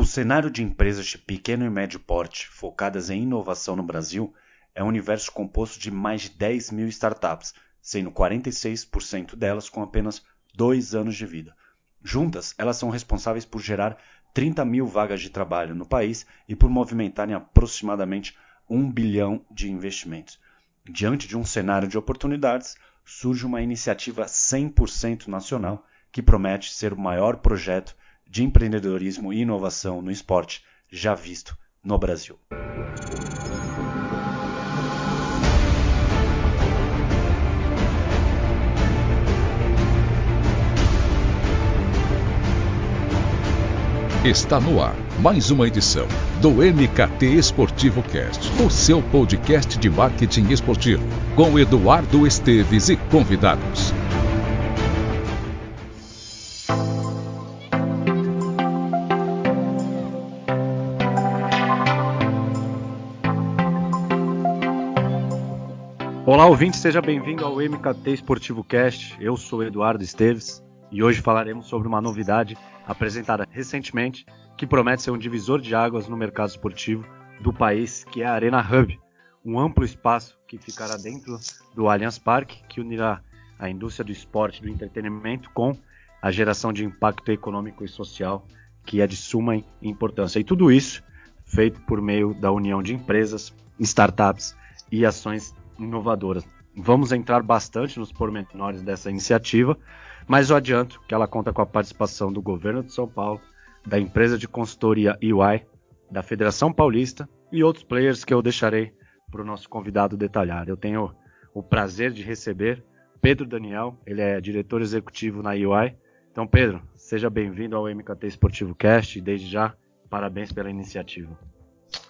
O cenário de empresas de pequeno e médio porte focadas em inovação no Brasil é um universo composto de mais de 10 mil startups, sendo 46% delas com apenas dois anos de vida. Juntas, elas são responsáveis por gerar 30 mil vagas de trabalho no país e por movimentarem aproximadamente 1 bilhão de investimentos. Diante de um cenário de oportunidades, surge uma iniciativa 100% nacional que promete ser o maior projeto de empreendedorismo e inovação no esporte já visto no Brasil. Está no ar mais uma edição do MKT Esportivo Cast, o seu podcast de marketing esportivo, com Eduardo Esteves e convidados. Olá, ouvinte, seja bem-vindo ao MKT Esportivo Cast. Eu sou Eduardo Esteves e hoje falaremos sobre uma novidade apresentada recentemente que promete ser um divisor de águas no mercado esportivo do país, que é a Arena Hub, um amplo espaço que ficará dentro do Allianz Parque, que unirá a indústria do esporte e do entretenimento com a geração de impacto econômico e social, que é de suma importância. E tudo isso feito por meio da união de empresas, startups e ações inovadoras. Vamos entrar bastante nos pormenores dessa iniciativa, mas eu adianto que ela conta com a participação do governo de São Paulo, da empresa de consultoria EY, da Federação Paulista e outros players que eu deixarei para o nosso convidado detalhar. Eu tenho o prazer de receber Pedro Daniel, ele é diretor executivo na EY. Então, Pedro, seja bem-vindo ao MKT Esportivo Cast e desde já, parabéns pela iniciativa.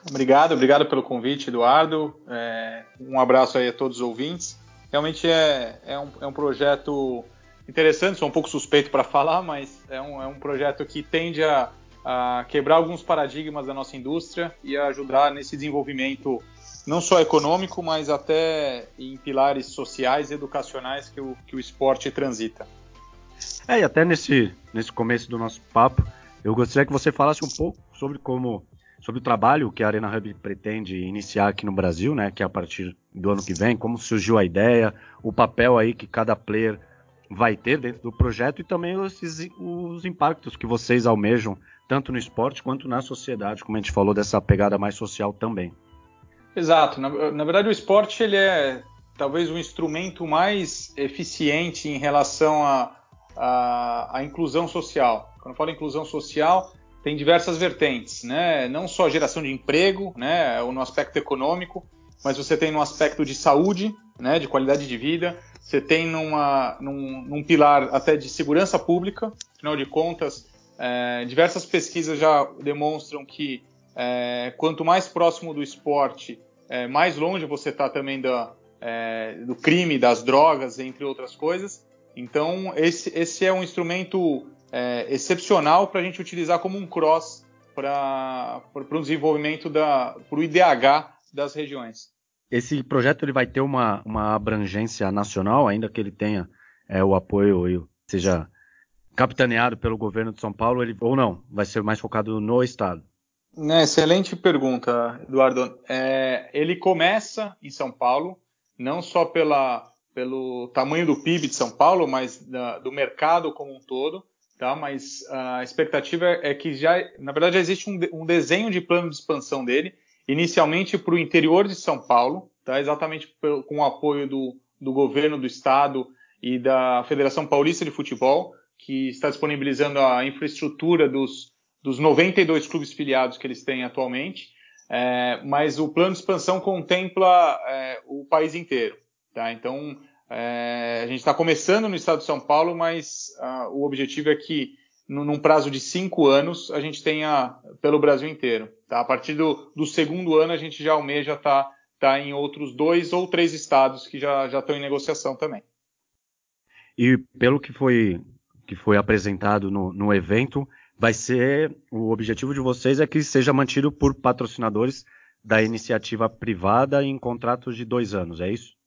Obrigado, obrigado pelo convite, Eduardo. É, um abraço aí a todos os ouvintes. Realmente é, é, um, é um projeto interessante, sou um pouco suspeito para falar, mas é um, é um projeto que tende a, a, quebrar alguns paradigmas da nossa indústria e a ajudar nesse desenvolvimento não só econômico, mas até em pilares sociais e educacionais que o, que o esporte transita. É, e até nesse, nesse começo do nosso papo, eu gostaria que você falasse um pouco sobre como sobre o trabalho que a Arena Hub pretende iniciar aqui no Brasil, né, que é a partir do ano que vem, como surgiu a ideia, o papel aí que cada player vai ter dentro do projeto e também os, os impactos que vocês almejam, tanto no esporte quanto na sociedade, como a gente falou dessa pegada mais social também. Exato. Na, na verdade, o esporte ele é talvez o instrumento mais eficiente em relação à a, a, a, inclusão social. Quando eu falo inclusão social, tem diversas vertentes, né? Não só geração de emprego, né, no aspecto econômico, mas você tem no aspecto de saúde, né, de qualidade de vida, você tem numa, num, num pilar até de segurança pública, afinal de contas, é, diversas pesquisas já demonstram que é, quanto mais próximo do esporte, é, mais longe você está também da, é, do crime, das drogas, entre outras coisas. Então, esse, esse é um instrumento é, excepcional para a gente utilizar como um cross para o desenvolvimento da para o IDH das regiões. Esse projeto ele vai ter uma, uma abrangência nacional, ainda que ele tenha é, o apoio e seja capitaneado pelo governo de São Paulo, ele, ou não? Vai ser mais focado no estado? Né, excelente pergunta, Eduardo. É, ele começa em São Paulo, não só pela, pelo tamanho do PIB de São Paulo, mas da, do mercado como um todo tá? Mas a expectativa é que já, na verdade, já existe um, um desenho de plano de expansão dele, inicialmente para o interior de São Paulo, tá? Exatamente com o apoio do, do governo do estado e da Federação Paulista de Futebol, que está disponibilizando a infraestrutura dos, dos 92 clubes filiados que eles têm atualmente. É, mas o plano de expansão contempla é, o país inteiro. Tá? Então, é, a gente está começando no estado de São Paulo, mas uh, o objetivo é que, num prazo de cinco anos, a gente tenha pelo Brasil inteiro. Tá? A partir do, do segundo ano, a gente já almeja estar tá, tá em outros dois ou três estados que já, já estão em negociação também. E pelo que foi, que foi apresentado no, no evento, vai ser o objetivo de vocês é que seja mantido por patrocinadores da iniciativa privada em contratos de dois anos, é isso?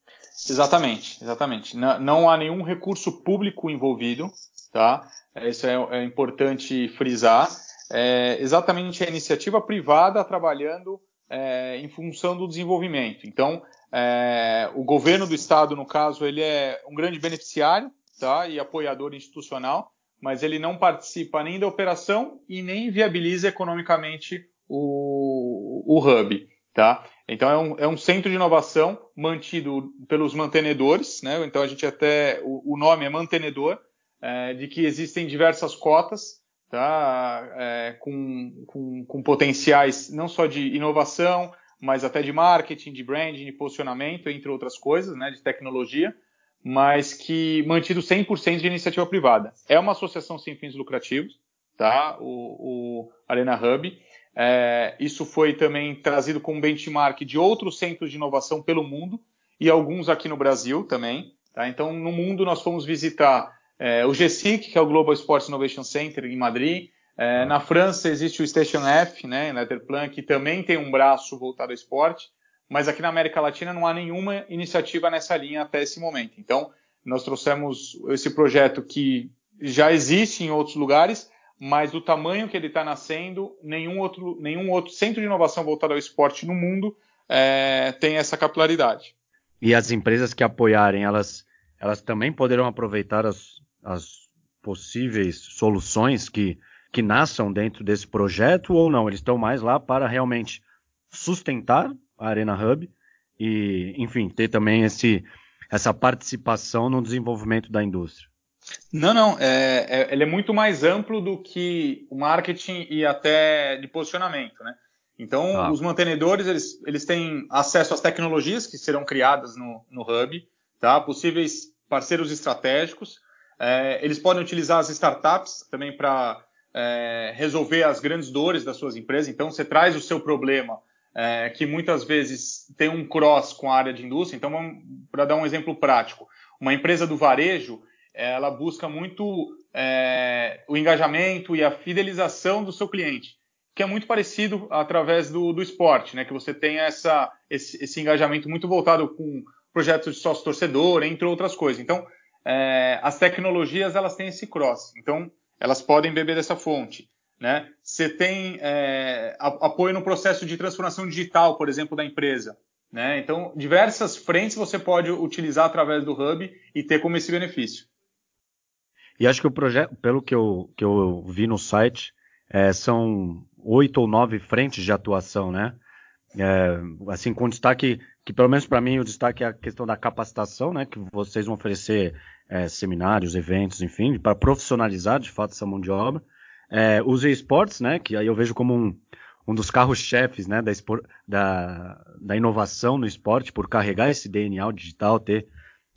Exatamente, exatamente. Não, não há nenhum recurso público envolvido, tá? Isso é, é importante frisar. é exatamente a iniciativa privada trabalhando é, em função do desenvolvimento. Então, é, o governo do estado, no caso, ele é um grande beneficiário tá, e apoiador institucional, mas ele não participa nem da operação e nem viabiliza economicamente o, o hub. Tá? Então é um, é um, centro de inovação mantido pelos mantenedores, né? Então a gente até o, o nome é mantenedor, é, de que existem diversas cotas, tá? É, com, com, com, potenciais não só de inovação, mas até de marketing, de branding, de posicionamento, entre outras coisas, né? De tecnologia, mas que mantido 100% de iniciativa privada. É uma associação sem fins lucrativos, tá? O, o Arena Hub. É, isso foi também trazido como benchmark de outros centros de inovação pelo mundo e alguns aqui no Brasil também. Tá? Então, no mundo, nós fomos visitar é, o GSIC, que é o Global Sports Innovation Center em Madrid. É, na França existe o Station F, né, em Letterplan, que também tem um braço voltado ao esporte, mas aqui na América Latina não há nenhuma iniciativa nessa linha até esse momento. Então, nós trouxemos esse projeto que já existe em outros lugares, mas do tamanho que ele está nascendo, nenhum outro, nenhum outro centro de inovação voltado ao esporte no mundo é, tem essa capilaridade. E as empresas que apoiarem, elas, elas também poderão aproveitar as, as possíveis soluções que, que nasçam dentro desse projeto ou não? Eles estão mais lá para realmente sustentar a Arena Hub e, enfim, ter também esse, essa participação no desenvolvimento da indústria. Não, não. É, é, ele é muito mais amplo do que o marketing e até de posicionamento, né? Então, ah. os mantenedores, eles, eles têm acesso às tecnologias que serão criadas no, no Hub, tá? Possíveis parceiros estratégicos. É, eles podem utilizar as startups também para é, resolver as grandes dores das suas empresas. Então, você traz o seu problema, é, que muitas vezes tem um cross com a área de indústria. Então, para dar um exemplo prático, uma empresa do varejo, ela busca muito é, o engajamento e a fidelização do seu cliente, que é muito parecido através do, do esporte, né? Que você tem essa, esse, esse engajamento muito voltado com projetos de sócio-torcedor, entre outras coisas. Então, é, as tecnologias elas têm esse cross, então elas podem beber dessa fonte. Né? Você tem é, apoio no processo de transformação digital, por exemplo, da empresa. Né? Então, diversas frentes você pode utilizar através do Hub e ter como esse benefício. E acho que o projeto, pelo que eu, que eu vi no site, é, são oito ou nove frentes de atuação, né? É, assim, com destaque, que pelo menos para mim o destaque é a questão da capacitação, né? Que vocês vão oferecer é, seminários, eventos, enfim, para profissionalizar de fato essa mão de obra. É, os esportes, né? Que aí eu vejo como um, um dos carros-chefes, né? Da, da, da inovação no esporte, por carregar esse DNA digital, ter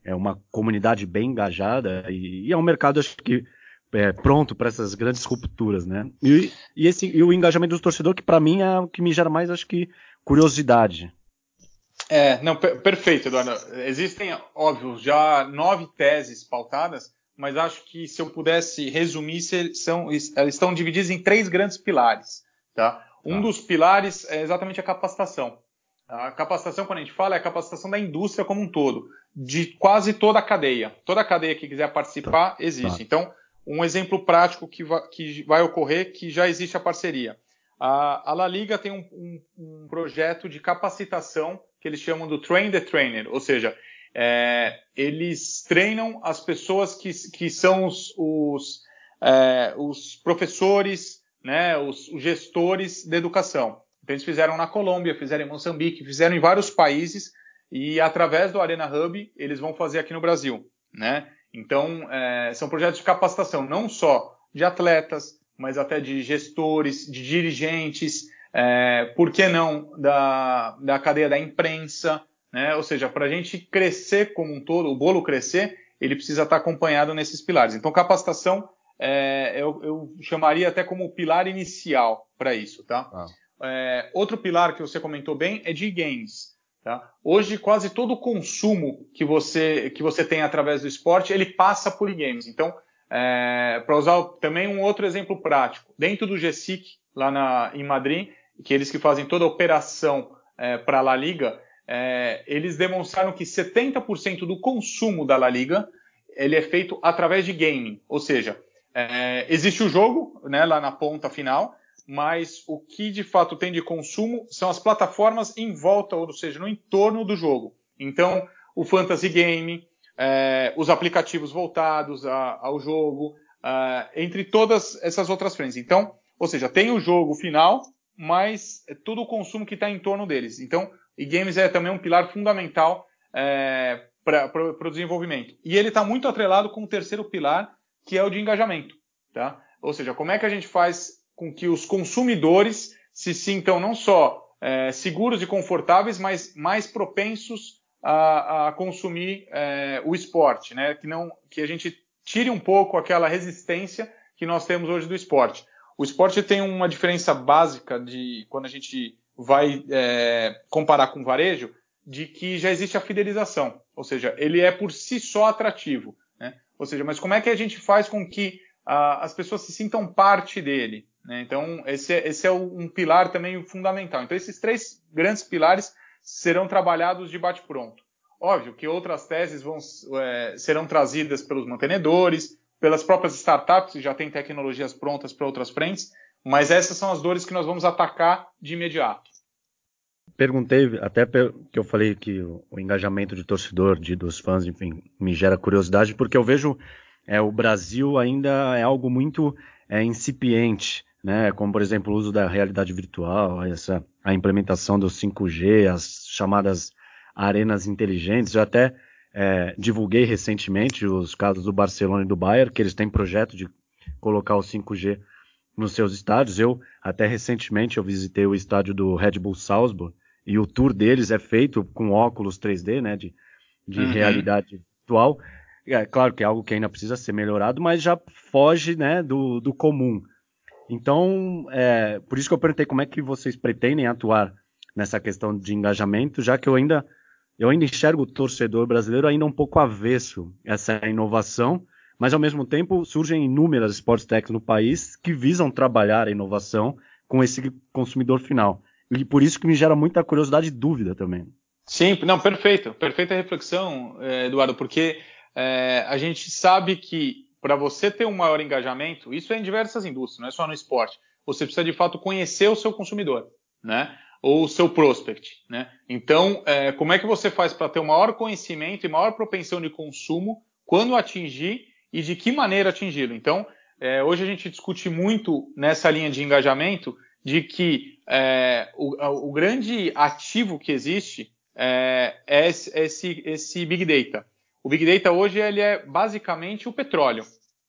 é uma comunidade bem engajada e, e é um mercado acho que é, pronto para essas grandes rupturas, né? E, e, esse, e o engajamento do torcedor que para mim é o que me gera mais acho que curiosidade. É, não, per perfeito, Eduardo. Existem, óbvio, já nove teses pautadas, mas acho que se eu pudesse resumir, são, elas estão divididas em três grandes pilares. Tá? Um ah. dos pilares é exatamente a capacitação. A capacitação, quando a gente fala, é a capacitação da indústria como um todo, de quase toda a cadeia. Toda a cadeia que quiser participar tá. existe. Tá. Então, um exemplo prático que vai, que vai, ocorrer que já existe a parceria. A, a La Liga tem um, um, um, projeto de capacitação que eles chamam do Train the Trainer, ou seja, é, eles treinam as pessoas que, que são os, os, é, os professores, né, os, os gestores da educação. Então, eles fizeram na Colômbia, fizeram em Moçambique, fizeram em vários países e através do Arena Hub eles vão fazer aqui no Brasil, né? Então, é, são projetos de capacitação não só de atletas, mas até de gestores, de dirigentes, é, por que não da, da cadeia da imprensa, né? Ou seja, para a gente crescer como um todo, o bolo crescer, ele precisa estar acompanhado nesses pilares. Então, capacitação é, eu, eu, chamaria até como o pilar inicial para isso, tá? Ah. É, outro pilar que você comentou bem é de games. Tá? Hoje, quase todo o consumo que você, que você tem através do esporte, ele passa por games. Então, é, para usar também um outro exemplo prático, dentro do GSIC, lá na, em Madrid, que eles que fazem toda a operação é, para a La Liga, é, eles demonstraram que 70% do consumo da La Liga ele é feito através de gaming. Ou seja, é, existe o jogo né, lá na ponta final, mas o que de fato tem de consumo são as plataformas em volta, ou seja, no entorno do jogo. Então, o fantasy game, é, os aplicativos voltados a, ao jogo, uh, entre todas essas outras frentes. Então, ou seja, tem o jogo final, mas é todo o consumo que está em torno deles. Então, e-games é também um pilar fundamental é, para o desenvolvimento. E ele está muito atrelado com o terceiro pilar, que é o de engajamento. Tá? Ou seja, como é que a gente faz com que os consumidores se sintam não só é, seguros e confortáveis, mas mais propensos a, a consumir é, o esporte, né? Que não, que a gente tire um pouco aquela resistência que nós temos hoje do esporte. O esporte tem uma diferença básica de quando a gente vai é, comparar com o varejo, de que já existe a fidelização, ou seja, ele é por si só atrativo. Né? Ou seja, mas como é que a gente faz com que a, as pessoas se sintam parte dele? Né? Então, esse é, esse é um pilar também fundamental. Então, esses três grandes pilares serão trabalhados de bate-pronto. Óbvio que outras teses vão, é, serão trazidas pelos mantenedores, pelas próprias startups, que já têm tecnologias prontas para outras frentes, mas essas são as dores que nós vamos atacar de imediato. Perguntei, até que eu falei que o engajamento de torcedor, de, dos fãs, enfim, me gera curiosidade, porque eu vejo é, o Brasil ainda é algo muito é, incipiente, né? Como, por exemplo, o uso da realidade virtual, essa, a implementação do 5G, as chamadas arenas inteligentes. Eu até é, divulguei recentemente os casos do Barcelona e do Bayern, que eles têm projeto de colocar o 5G nos seus estádios. Eu, até recentemente, eu visitei o estádio do Red Bull Salzburg e o tour deles é feito com óculos 3D, né, de, de uhum. realidade virtual. É claro que é algo que ainda precisa ser melhorado, mas já foge, né, do, do comum. Então, é, por isso que eu perguntei como é que vocês pretendem atuar nessa questão de engajamento, já que eu ainda eu ainda enxergo o torcedor brasileiro ainda um pouco avesso a essa inovação, mas ao mesmo tempo surgem inúmeras sports techs no país que visam trabalhar a inovação com esse consumidor final. E por isso que me gera muita curiosidade e dúvida também. Sim, não, perfeito. Perfeita reflexão, eh, Eduardo, porque é, a gente sabe que para você ter um maior engajamento, isso é em diversas indústrias, não é só no esporte. Você precisa de fato conhecer o seu consumidor, né? Ou o seu prospect, né? Então, é, como é que você faz para ter um maior conhecimento e maior propensão de consumo quando atingir e de que maneira atingi-lo? Então, é, hoje a gente discute muito nessa linha de engajamento de que é, o, o, grande ativo que existe é, é esse, esse, Big Data. O Big Data hoje ele é basicamente o petróleo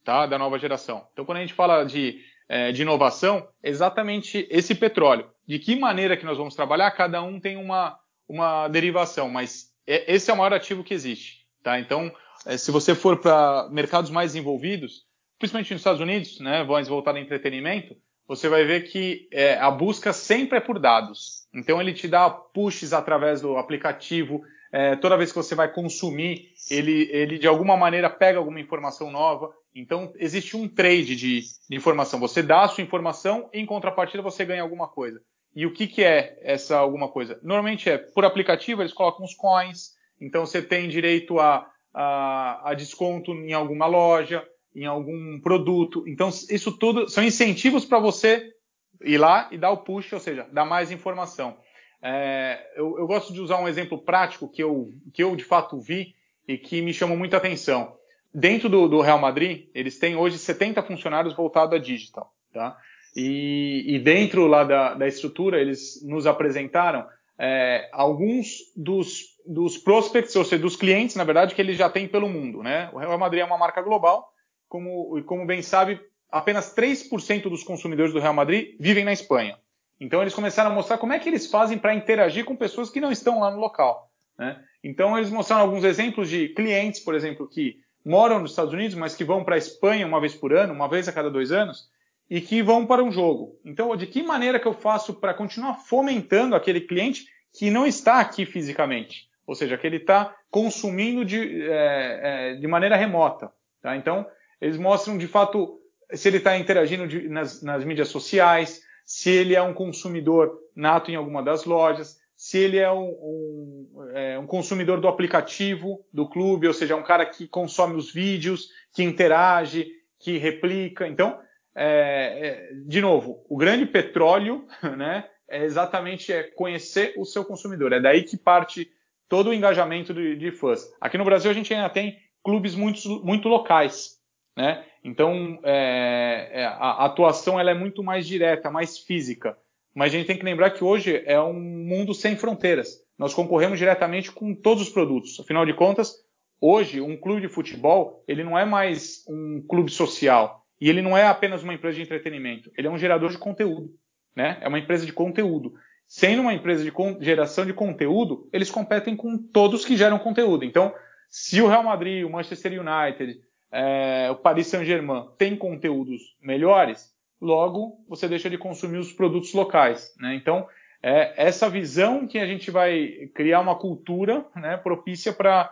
tá, da nova geração. Então, quando a gente fala de, é, de inovação, é exatamente esse petróleo. De que maneira que nós vamos trabalhar, cada um tem uma, uma derivação, mas é, esse é o maior ativo que existe. Tá? Então, é, se você for para mercados mais envolvidos, principalmente nos Estados Unidos, né, mais voltado a entretenimento, você vai ver que é, a busca sempre é por dados. Então ele te dá pushes através do aplicativo. É, toda vez que você vai consumir, ele, ele de alguma maneira pega alguma informação nova. Então existe um trade de, de informação. Você dá a sua informação em contrapartida você ganha alguma coisa. E o que, que é essa alguma coisa? Normalmente é por aplicativo, eles colocam os coins. Então você tem direito a, a, a desconto em alguma loja em algum produto. Então, isso tudo são incentivos para você ir lá e dar o push, ou seja, dar mais informação. É, eu, eu, gosto de usar um exemplo prático que eu, que eu de fato vi e que me chamou muita atenção. Dentro do, do Real Madrid, eles têm hoje 70 funcionários voltados a digital. Tá? E, e dentro lá da, da, estrutura, eles nos apresentaram é, alguns dos, dos prospects, ou seja, dos clientes, na verdade, que eles já têm pelo mundo. Né? O Real Madrid é uma marca global como, como bem sabe, apenas 3% dos consumidores do Real Madrid vivem na Espanha. Então eles começaram a mostrar como é que eles fazem para interagir com pessoas que não estão lá no local. Né? Então eles mostraram alguns exemplos de clientes, por exemplo, que moram nos Estados Unidos, mas que vão para a Espanha uma vez por ano, uma vez a cada dois anos, e que vão para um jogo. Então, de que maneira que eu faço para continuar fomentando aquele cliente que não está aqui fisicamente? Ou seja, que ele está consumindo de, é, é, de maneira remota. Tá? Então, eles mostram de fato se ele está interagindo de, nas, nas, mídias sociais, se ele é um consumidor nato em alguma das lojas, se ele é um, um, é um, consumidor do aplicativo do clube, ou seja, um cara que consome os vídeos, que interage, que replica. Então, é, é, de novo, o grande petróleo, né, é exatamente é conhecer o seu consumidor. É daí que parte todo o engajamento de, de fãs. Aqui no Brasil a gente ainda tem clubes muito, muito locais, né? Então é, é, a atuação ela é muito mais direta, mais física. Mas a gente tem que lembrar que hoje é um mundo sem fronteiras. Nós concorremos diretamente com todos os produtos. Afinal de contas, hoje um clube de futebol ele não é mais um clube social e ele não é apenas uma empresa de entretenimento, ele é um gerador de conteúdo, né? É uma empresa de conteúdo. Sendo uma empresa de geração de conteúdo, eles competem com todos que geram conteúdo. Então, se o Real Madrid, o Manchester United, é, o Paris Saint-Germain têm conteúdos melhores, logo você deixa de consumir os produtos locais. Né? Então, é essa visão que a gente vai criar uma cultura né, propícia para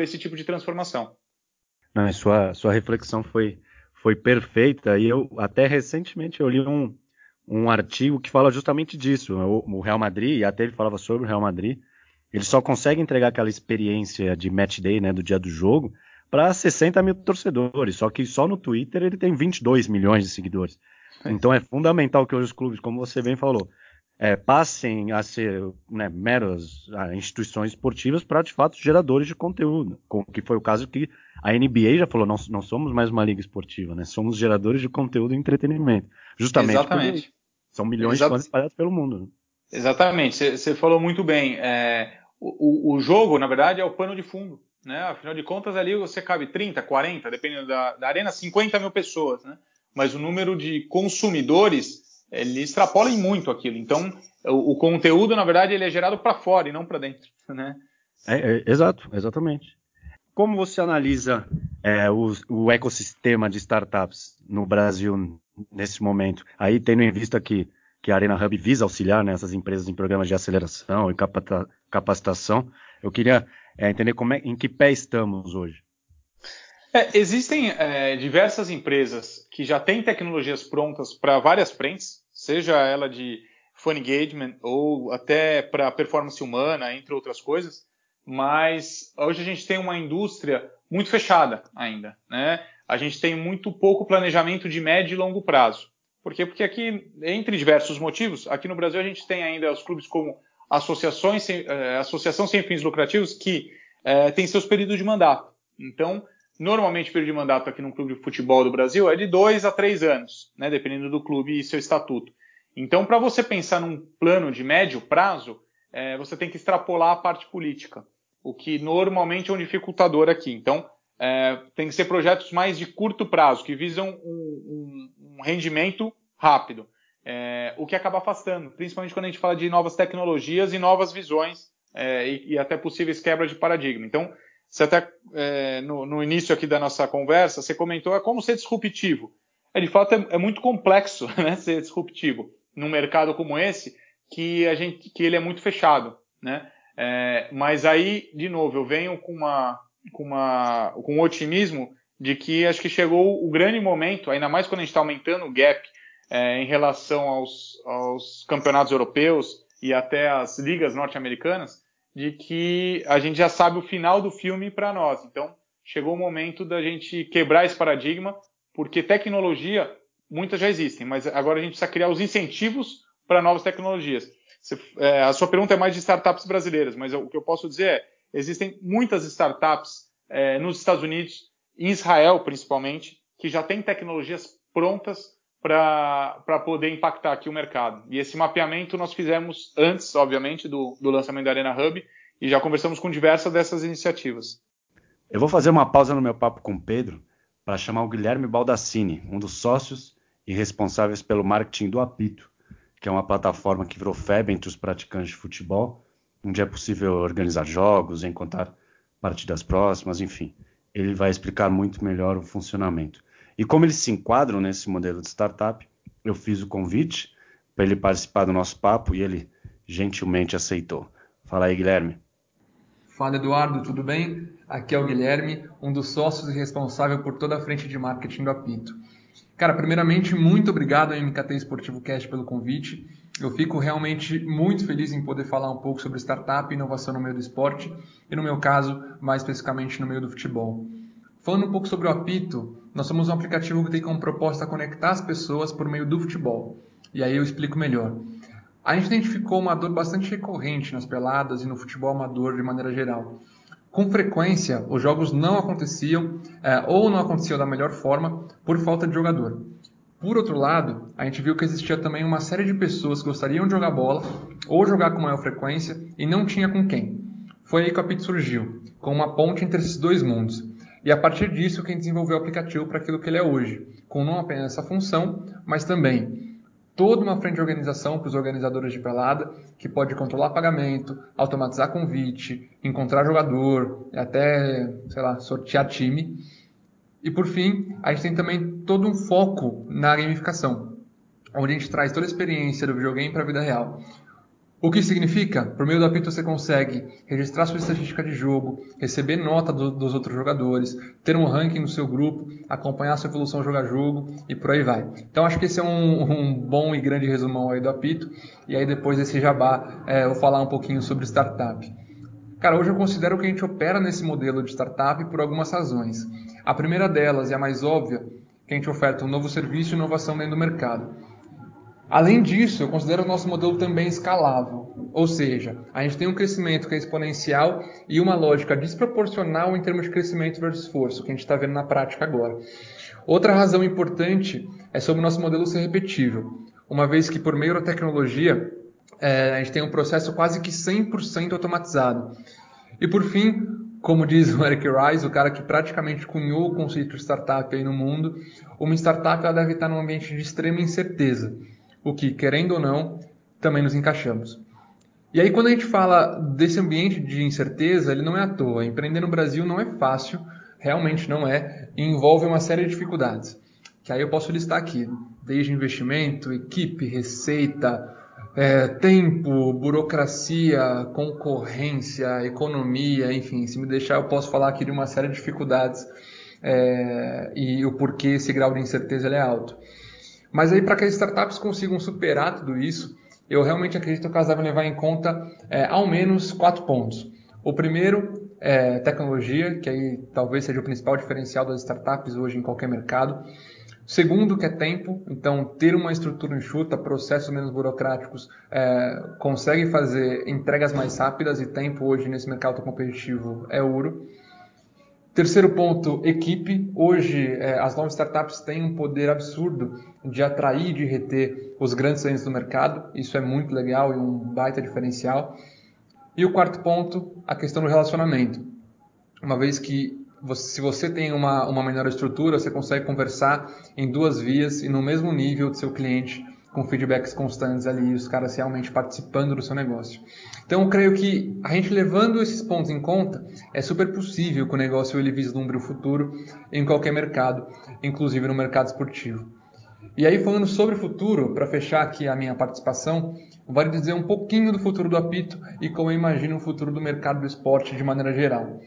esse tipo de transformação. Não, sua, sua reflexão foi, foi perfeita e eu até recentemente eu li um, um artigo que fala justamente disso. O, o Real Madrid, e até ele falava sobre o Real Madrid, ele só consegue entregar aquela experiência de match day, né, do dia do jogo, para 60 mil torcedores. Só que só no Twitter ele tem 22 milhões de seguidores. Então é fundamental que hoje os clubes, como você bem falou, é, passem a ser né, meras instituições esportivas para, de fato, geradores de conteúdo. Com, que foi o caso que a NBA já falou, não, não somos mais uma liga esportiva, né? Somos geradores de conteúdo e entretenimento. Justamente Exatamente. são milhões Exato. de fãs espalhados pelo mundo. Né? Exatamente, você falou muito bem. É, o, o, jogo, na verdade, é o pano de fundo. Né? Afinal de contas, ali você cabe 30, 40, dependendo da, da arena, 50 mil pessoas. Né? Mas o número de consumidores ele extrapola em muito aquilo. Então, o, o conteúdo, na verdade, ele é gerado para fora e não para dentro, né? É, é, exato, exatamente. Como você analisa é, o, o, ecossistema de startups no Brasil nesse momento? Aí, tendo em vista que, que a Arena Hub visa auxiliar né, empresas em programas de aceleração e capacitação, eu queria é, entender como é, em que pé estamos hoje. É, existem é, diversas empresas que já têm tecnologias prontas para várias frentes, seja ela de fun engagement ou até para performance humana, entre outras coisas. Mas hoje a gente tem uma indústria muito fechada ainda, né? A gente tem muito pouco planejamento de médio e longo prazo. Por quê? Porque aqui, entre diversos motivos, aqui no Brasil a gente tem ainda os clubes como associações, sem, eh, associação sem fins lucrativos que eh, tem seus períodos de mandato. Então, Normalmente, o período de mandato aqui no clube de futebol do Brasil é de dois a três anos, né, dependendo do clube e seu estatuto. Então, para você pensar num plano de médio prazo, é, você tem que extrapolar a parte política, o que normalmente é um dificultador aqui. Então, é, tem que ser projetos mais de curto prazo, que visam um, um, um rendimento rápido, é, o que acaba afastando, principalmente quando a gente fala de novas tecnologias e novas visões é, e, e até possíveis quebras de paradigma. Então, você até é, no, no, início aqui da nossa conversa, você comentou é como ser disruptivo. É, de fato, é, muito complexo né, ser disruptivo num mercado como esse, que a gente, que ele é muito fechado, né? É, mas aí, de novo, eu venho com uma, com uma, com um otimismo de que acho que chegou o grande momento, ainda mais quando a gente está aumentando o gap é, em relação aos, aos campeonatos europeus e até as ligas norte-americanas, de que a gente já sabe o final do filme para nós. Então, chegou o momento da gente quebrar esse paradigma, porque tecnologia, muitas já existem, mas agora a gente precisa criar os incentivos para novas tecnologias. Você, é, a sua pergunta é mais de startups brasileiras, mas o que eu posso dizer é, existem muitas startups é, nos Estados Unidos, em Israel principalmente, que já têm tecnologias prontas para poder impactar aqui o mercado. E esse mapeamento nós fizemos antes, obviamente, do, do lançamento da Arena Hub e já conversamos com diversas dessas iniciativas. Eu vou fazer uma pausa no meu papo com o Pedro para chamar o Guilherme Baldassini, um dos sócios e responsáveis pelo marketing do Apito, que é uma plataforma que virou febre entre os praticantes de futebol, onde é possível organizar jogos, encontrar partidas próximas, enfim. Ele vai explicar muito melhor o funcionamento. E como eles se enquadram nesse modelo de startup, eu fiz o convite para ele participar do nosso papo e ele gentilmente aceitou. Fala aí, Guilherme. Fala, Eduardo, tudo bem? Aqui é o Guilherme, um dos sócios e responsável por toda a frente de marketing do Apito. Cara, primeiramente, muito obrigado ao MKT Esportivo Cast pelo convite. Eu fico realmente muito feliz em poder falar um pouco sobre startup e inovação no meio do esporte e, no meu caso, mais especificamente no meio do futebol. Falando um pouco sobre o Apito, nós somos um aplicativo que tem como proposta conectar as pessoas por meio do futebol. E aí eu explico melhor. A gente identificou uma dor bastante recorrente nas peladas e no futebol amador de maneira geral. Com frequência, os jogos não aconteciam é, ou não aconteciam da melhor forma por falta de jogador. Por outro lado, a gente viu que existia também uma série de pessoas que gostariam de jogar bola ou jogar com maior frequência e não tinha com quem. Foi aí que a PIT surgiu, com uma ponte entre esses dois mundos. E a partir disso que a gente desenvolveu o aplicativo para aquilo que ele é hoje, com não apenas essa função, mas também toda uma frente de organização para os organizadores de pelada, que pode controlar pagamento, automatizar convite, encontrar jogador, até, sei lá, sortear time. E por fim, a gente tem também todo um foco na gamificação, onde a gente traz toda a experiência do videogame para a vida real. O que significa? Por meio do apito você consegue registrar sua estatística de jogo, receber nota do, dos outros jogadores, ter um ranking no seu grupo, acompanhar sua evolução jogo a jogo e por aí vai. Então acho que esse é um, um bom e grande resumão aí do apito. E aí depois desse jabá é, vou falar um pouquinho sobre startup. Cara, hoje eu considero que a gente opera nesse modelo de startup por algumas razões. A primeira delas e a mais óbvia, que a gente oferta um novo serviço e inovação dentro do mercado. Além disso, eu considero o nosso modelo também escalável, ou seja, a gente tem um crescimento que é exponencial e uma lógica desproporcional em termos de crescimento versus esforço, que a gente está vendo na prática agora. Outra razão importante é sobre o nosso modelo ser repetível, uma vez que por meio da tecnologia é, a gente tem um processo quase que 100% automatizado. E por fim, como diz o Eric Rice, o cara que praticamente cunhou o conceito de startup aí no mundo, uma startup ela deve estar num ambiente de extrema incerteza o que, querendo ou não, também nos encaixamos. E aí, quando a gente fala desse ambiente de incerteza, ele não é à toa. Empreender no Brasil não é fácil, realmente não é, e envolve uma série de dificuldades. Que aí eu posso listar aqui, desde investimento, equipe, receita, é, tempo, burocracia, concorrência, economia, enfim, se me deixar eu posso falar aqui de uma série de dificuldades é, e o porquê esse grau de incerteza é alto. Mas aí, para que as startups consigam superar tudo isso, eu realmente acredito que elas devem levar em conta é, ao menos quatro pontos. O primeiro é tecnologia, que aí talvez seja o principal diferencial das startups hoje em qualquer mercado. Segundo, que é tempo. Então, ter uma estrutura enxuta, processos menos burocráticos, é, consegue fazer entregas mais rápidas e tempo hoje nesse mercado competitivo é ouro. Terceiro ponto, equipe. Hoje, é, as novas startups têm um poder absurdo de atrair e de reter os grandes clientes do mercado. Isso é muito legal e um baita diferencial. E o quarto ponto, a questão do relacionamento. Uma vez que você, se você tem uma, uma menor estrutura, você consegue conversar em duas vias e no mesmo nível do seu cliente com feedbacks constantes ali, os caras realmente participando do seu negócio. Então, eu creio que a gente levando esses pontos em conta, é super possível que o negócio ele vislumbre o futuro em qualquer mercado, inclusive no mercado esportivo. E aí, falando sobre o futuro, para fechar aqui a minha participação, vale dizer um pouquinho do futuro do apito e como eu imagino o futuro do mercado do esporte de maneira geral.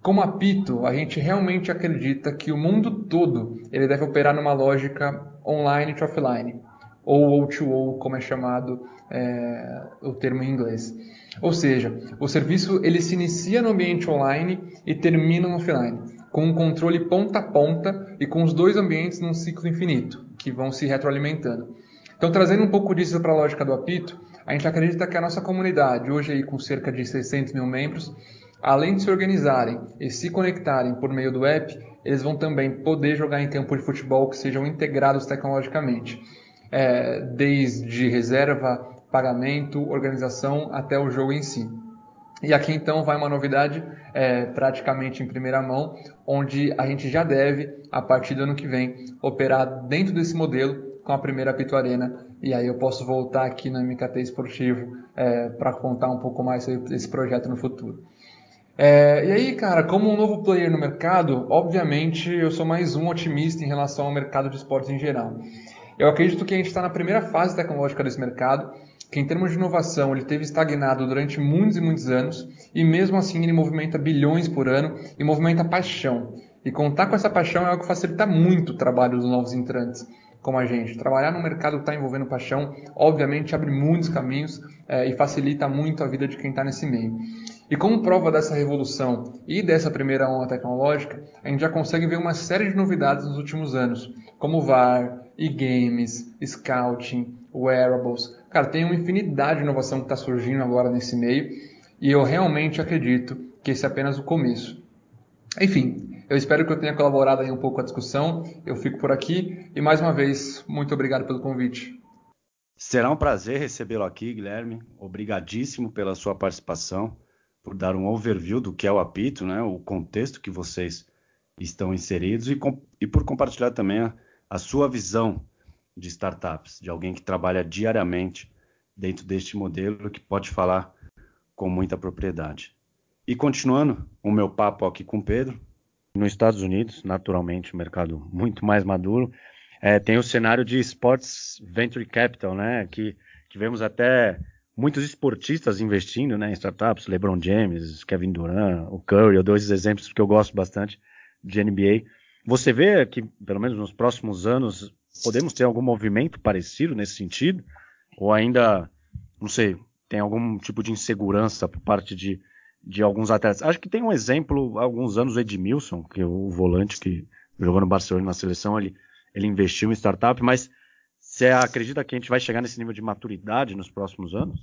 Como apito, a gente realmente acredita que o mundo todo ele deve operar numa lógica online e offline ou O2O, como é chamado é, o termo em inglês. Ou seja, o serviço ele se inicia no ambiente online e termina no offline, com um controle ponta a ponta e com os dois ambientes num ciclo infinito, que vão se retroalimentando. Então, trazendo um pouco disso para a lógica do apito, a gente acredita que a nossa comunidade, hoje aí com cerca de 600 mil membros, além de se organizarem e se conectarem por meio do app, eles vão também poder jogar em campo de futebol que sejam integrados tecnologicamente é, desde reserva, pagamento, organização até o jogo em si. E aqui então vai uma novidade é, praticamente em primeira mão, onde a gente já deve, a partir do ano que vem, operar dentro desse modelo com a primeira Pito Arena. E aí eu posso voltar aqui no MKT Esportivo é, para contar um pouco mais sobre esse projeto no futuro. É, e aí, cara, como um novo player no mercado, obviamente eu sou mais um otimista em relação ao mercado de esportes em geral. Eu acredito que a gente está na primeira fase tecnológica desse mercado, que em termos de inovação ele teve estagnado durante muitos e muitos anos, e mesmo assim ele movimenta bilhões por ano e movimenta paixão. E contar com essa paixão é algo que facilita muito o trabalho dos novos entrantes como a gente. Trabalhar no mercado que está envolvendo paixão, obviamente, abre muitos caminhos é, e facilita muito a vida de quem está nesse meio. E como prova dessa revolução e dessa primeira onda tecnológica, a gente já consegue ver uma série de novidades nos últimos anos, como VAR, e-games, scouting, wearables. Cara, tem uma infinidade de inovação que está surgindo agora nesse meio e eu realmente acredito que esse é apenas o começo. Enfim, eu espero que eu tenha colaborado aí um pouco com a discussão. Eu fico por aqui e mais uma vez, muito obrigado pelo convite. Será um prazer recebê-lo aqui, Guilherme. Obrigadíssimo pela sua participação por dar um overview do que é o apito, né, o contexto que vocês estão inseridos e, e por compartilhar também a, a, sua visão de startups, de alguém que trabalha diariamente dentro deste modelo que pode falar com muita propriedade. E continuando o meu papo aqui com o Pedro, nos Estados Unidos, naturalmente, um mercado muito mais maduro, é, tem o cenário de Sports Venture Capital, né, que tivemos até muitos esportistas investindo né, em startups, LeBron James, Kevin Durant, o Curry, esses exemplos porque eu gosto bastante de NBA. Você vê que, pelo menos nos próximos anos, podemos ter algum movimento parecido nesse sentido? Ou ainda, não sei, tem algum tipo de insegurança por parte de, de alguns atletas? Acho que tem um exemplo, há alguns anos, o Edmilson, que é o volante que jogou no Barcelona na seleção, ele, ele investiu em startup, mas você acredita que a gente vai chegar nesse nível de maturidade nos próximos anos?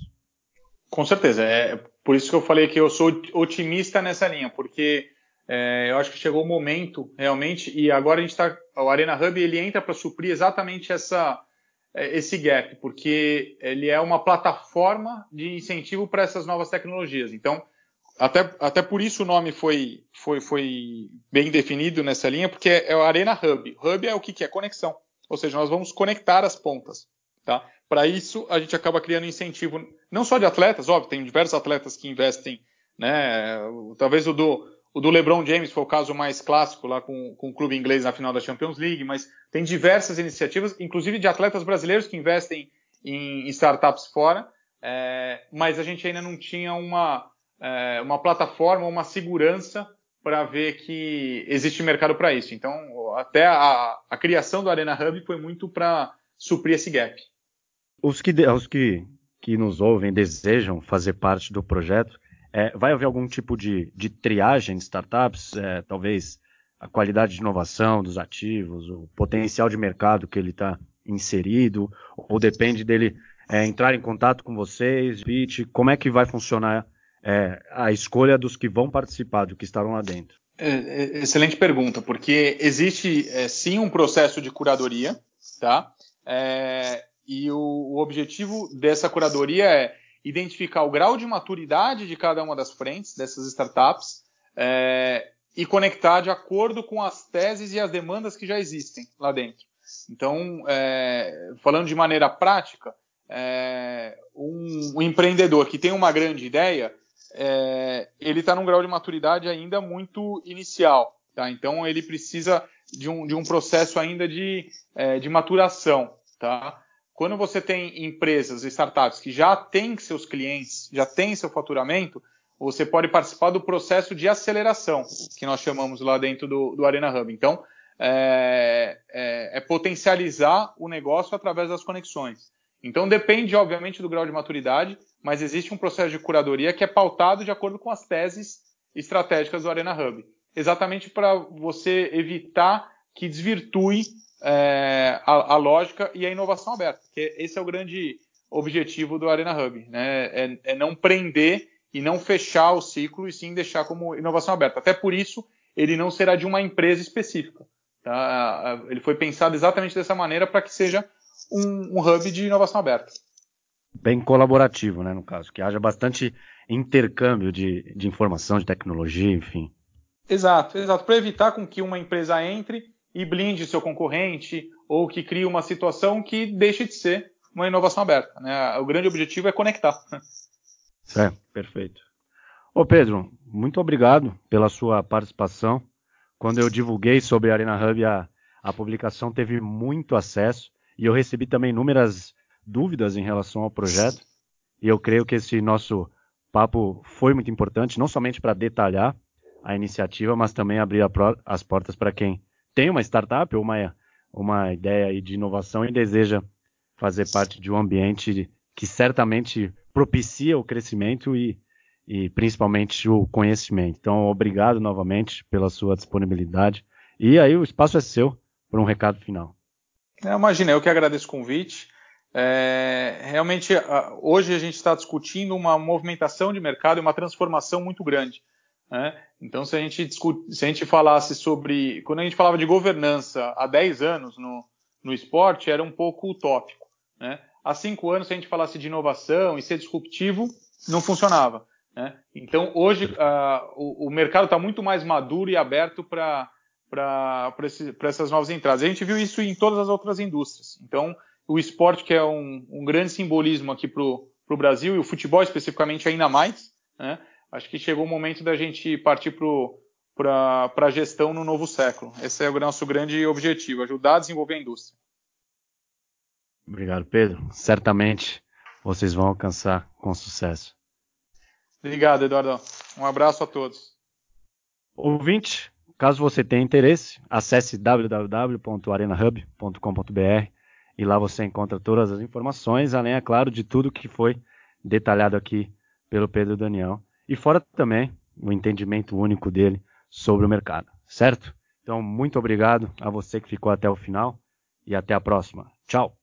Com certeza. É por isso que eu falei que eu sou otimista nessa linha, porque é, eu acho que chegou o momento realmente, e agora a gente está. O Arena Hub ele entra para suprir exatamente essa, é, esse gap, porque ele é uma plataforma de incentivo para essas novas tecnologias. Então, até, até por isso o nome foi, foi, foi bem definido nessa linha, porque é o Arena Hub. Hub é o que, que é? Conexão. Ou seja, nós vamos conectar as pontas. Tá? Para isso, a gente acaba criando incentivo, não só de atletas, óbvio, tem diversos atletas que investem, né? Talvez o do, o do LeBron James foi o caso mais clássico lá com, com o clube inglês na final da Champions League, mas tem diversas iniciativas, inclusive de atletas brasileiros que investem em, em startups fora, é, mas a gente ainda não tinha uma, é, uma plataforma, uma segurança para ver que existe mercado para isso. Então, até a, a, criação do Arena Hub foi muito para suprir esse gap. Os que, os que, que nos ouvem desejam fazer parte do projeto, é, vai haver algum tipo de, de triagem de startups? É, talvez a qualidade de inovação dos ativos, o potencial de mercado que ele está inserido, ou depende dele é, entrar em contato com vocês, pitch, como é que vai funcionar é, a escolha dos que vão participar, do que estarão lá dentro? É, é, excelente pergunta, porque existe sim um processo de curadoria, tá? E o, o, objetivo dessa curadoria é identificar o grau de maturidade de cada uma das frentes dessas startups é, e conectar de acordo com as teses e as demandas que já existem lá dentro. Então, falando de maneira prática, um, um empreendedor que tem uma grande ideia, é, ele está num grau de maturidade ainda muito inicial. Tá? Então ele precisa de um, de um processo ainda de, é, de maturação. Tá? Quando você tem empresas, startups que já têm seus clientes, já têm seu faturamento, você pode participar do processo de aceleração, que nós chamamos lá dentro do, do Arena Hub. Então, é, é, é potencializar o negócio através das conexões. Então, depende, obviamente, do grau de maturidade, mas existe um processo de curadoria que é pautado de acordo com as teses estratégicas do Arena Hub, exatamente para você evitar que desvirtue é, a, a, lógica e a inovação aberta, que esse é o grande objetivo do Arena Hub, né? é, é não prender e não fechar o ciclo e sim deixar como inovação aberta. Até por isso, ele não será de uma empresa específica. Tá? Ele foi pensado exatamente dessa maneira para que seja um, um hub de inovação aberta bem colaborativo, né, no caso, que haja bastante intercâmbio de, de informação, de tecnologia, enfim. Exato, exato, para evitar com que uma empresa entre e blinde seu concorrente ou que crie uma situação que deixe de ser uma inovação aberta. Né? O grande objetivo é conectar. É, perfeito. Ô Pedro, muito obrigado pela sua participação. Quando eu divulguei sobre a Arena Hub, a, a publicação teve muito acesso e eu recebi também inúmeras dúvidas em relação ao projeto. E eu creio que esse nosso papo foi muito importante, não somente para detalhar a iniciativa, mas também abrir as portas para quem tem uma startup ou uma, uma ideia de inovação e deseja fazer parte de um ambiente que certamente propicia o crescimento e, e principalmente o conhecimento. Então, obrigado novamente pela sua disponibilidade. E aí o espaço é seu para um recado final. É, imagina, eu que agradeço o convite. É, realmente, hoje a gente está discutindo uma movimentação de mercado e uma transformação muito grande. Né? Então, se a, gente discute, se a gente falasse sobre. Quando a gente falava de governança há 10 anos no, no esporte, era um pouco utópico. Né? Há 5 anos, se a gente falasse de inovação e ser disruptivo, não funcionava. Né? Então, hoje, uh, o, o, mercado está muito mais maduro e aberto para essas novas entradas. A gente viu isso em todas as outras indústrias. Então, o esporte, que é um, um grande simbolismo aqui para o Brasil, e o futebol especificamente ainda mais, né? Acho que chegou o momento da gente partir para a gestão no novo século. Esse é o nosso grande objetivo, ajudar a desenvolver a indústria. Obrigado, Pedro. Certamente vocês vão alcançar com sucesso. Obrigado, Eduardo. Um abraço a todos. Ouvinte, caso você tenha interesse, acesse www.arenahub.com.br e lá você encontra todas as informações, além, é claro, de tudo que foi detalhado aqui pelo Pedro Daniel. E fora também o entendimento único dele sobre o mercado, certo? Então, muito obrigado a você que ficou até o final e até a próxima. Tchau!